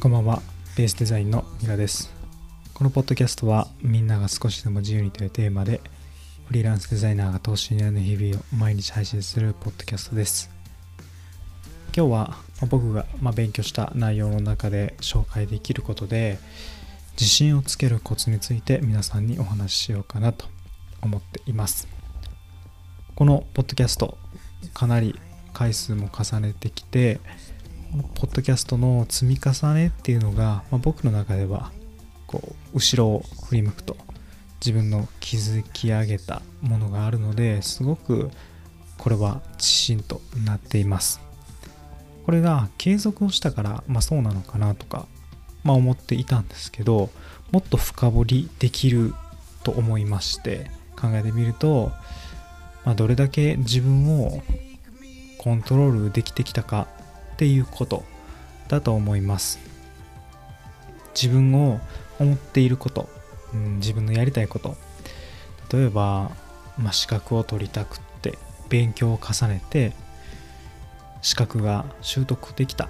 こんばんは。ベースデザインのミラです。このポッドキャストはみんなが少しでも自由にというテーマでフリーランスデザイナーが投資になる日々を毎日配信するポッドキャストです。今日は僕が勉強した内容の中で紹介できることで自信をつけるコツについて皆さんにお話ししようかなと思っています。このポッドキャストかなり回数も重ねてきてポッドキャストの積み重ねっていうのが、まあ、僕の中ではこう後ろを振り向くと自分の築き上げたものがあるのですごくこれは自信となっています。これが継続をしたから、まあ、そうなのかなとか、まあ、思っていたんですけどもっと深掘りできると思いまして考えてみると、まあ、どれだけ自分をコントロールできてきたかっていうことだと思います。自分を思っていること、うん、自分のやりたいこと。例えば、まあ、資格を取りたくって勉強を重ねて資格が習得できた。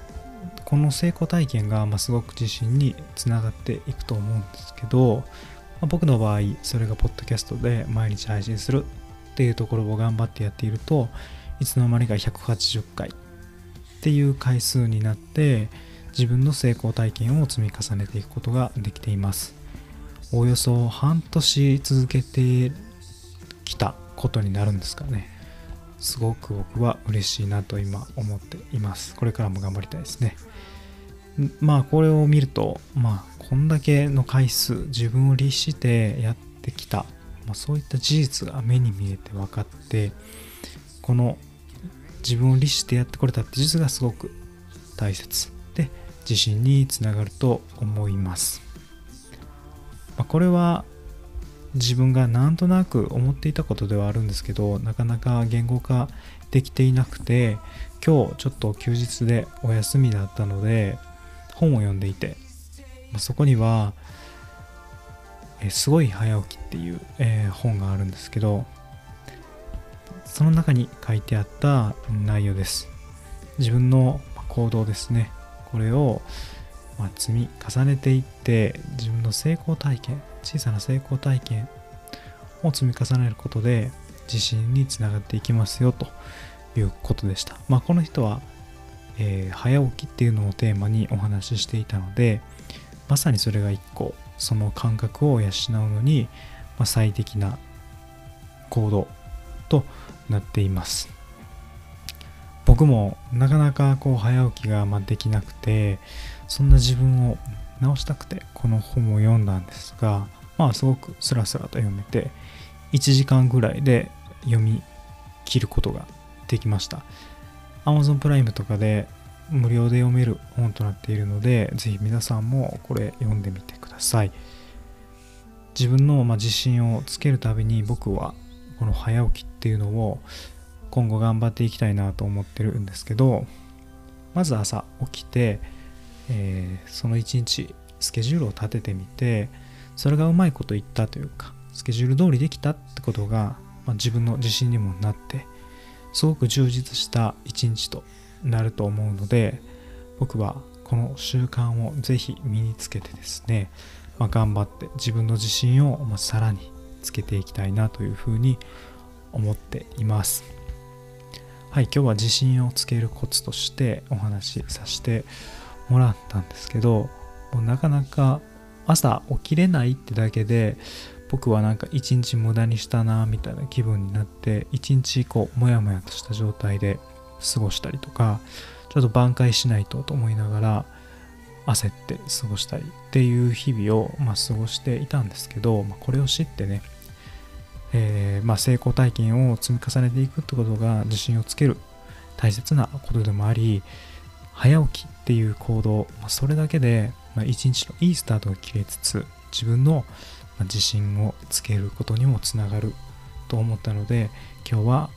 この成功体験が、ま、すごく自信につながっていくと思うんですけど、ま、僕の場合それがポッドキャストで毎日配信するっていうところを頑張ってやっているといつの間にか180回っていう回数になって自分の成功体験を積み重ねていくことができています。およそ半年続けてきたことになるんですかね。すごく僕は嬉しいなと今思っています。これからも頑張りたいですね。まあこれを見るとまあこんだけの回数自分を律してやってきた、まあ、そういった事実が目に見えて分かってこの自分を律してやってこれたって実がすごく大切。で自信につながると思います、まあ、これは自分がなんとなく思っていたことではあるんですけどなかなか言語化できていなくて今日ちょっと休日でお休みだったので本を読んでいて、そこにはえすごい早起きっていう、えー、本があるんですけどその中に書いてあった内容です。自分の行動ですね。これを積み重ねていって自分の成功体験、小さな成功体験を積み重ねることで自信につながっていきますよということでした。まあ、この人は、えー、早起きっていうのをテーマにお話ししていたのでまさにそれが一個その感覚を養うのに、ま、最適な行動となっています。僕もなかなかこう早起きができなくてそんな自分を直したくてこの本を読んだんですがまあすごくスラスラと読めて1時間ぐらいで読み切ることができました。Amazon プライムとかで無料で読める本となっているのでぜひ皆さんもこれ読んでみてください。自分のま自信をつけるたびに僕はこの早起きっていうのを今後頑張っていきたいなと思ってるんですけどまず朝起きて、えー、その一日スケジュールを立ててみてそれがうまいこと言ったというかスケジュール通りできたってことが、まあ、自分の自信にもなってすごく充実した一日となると思うので僕はこの習慣をぜひ身につけてですね、まあ、頑張って自分の自信をまさらにつけていきたいなというふうに思っています。はい、今日は自信をつけるコツとしてお話しさせてもらったんですけど、もうなかなか朝起きれないってだけで僕はなんか一日無駄にしたなみたいな気分になって一日こうモヤモヤとした状態で過ごしたりとかちょっと挽回しないとと思いながら焦って過ごしたりっていう日々を、まあ、過ごしていたんですけど、まあ、これを知ってね、えー、まあ、成功体験を積み重ねていくってことが自信をつける大切なことでもあり早起きっていう行動、まあ、それだけで、ま一日のいいスタートが切れつつ自分の自信をつけることにもつながると思ったので今日は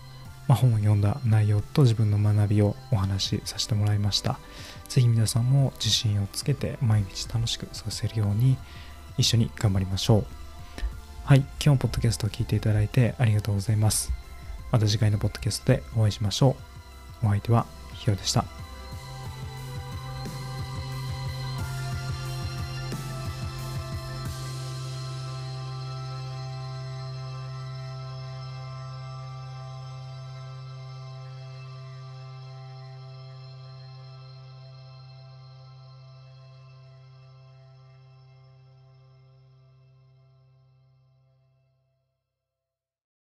ま本を読んだ内容と自分の学びをお話しさせてもらいました。ぜひ皆さんも自信をつけて毎日楽しく過ごせるように一緒に頑張りましょう。はい、今日もポッドキャストを聞いていただいてありがとうございます。また次回のポッドキャストでお会いしましょう。お相手はヒロでした。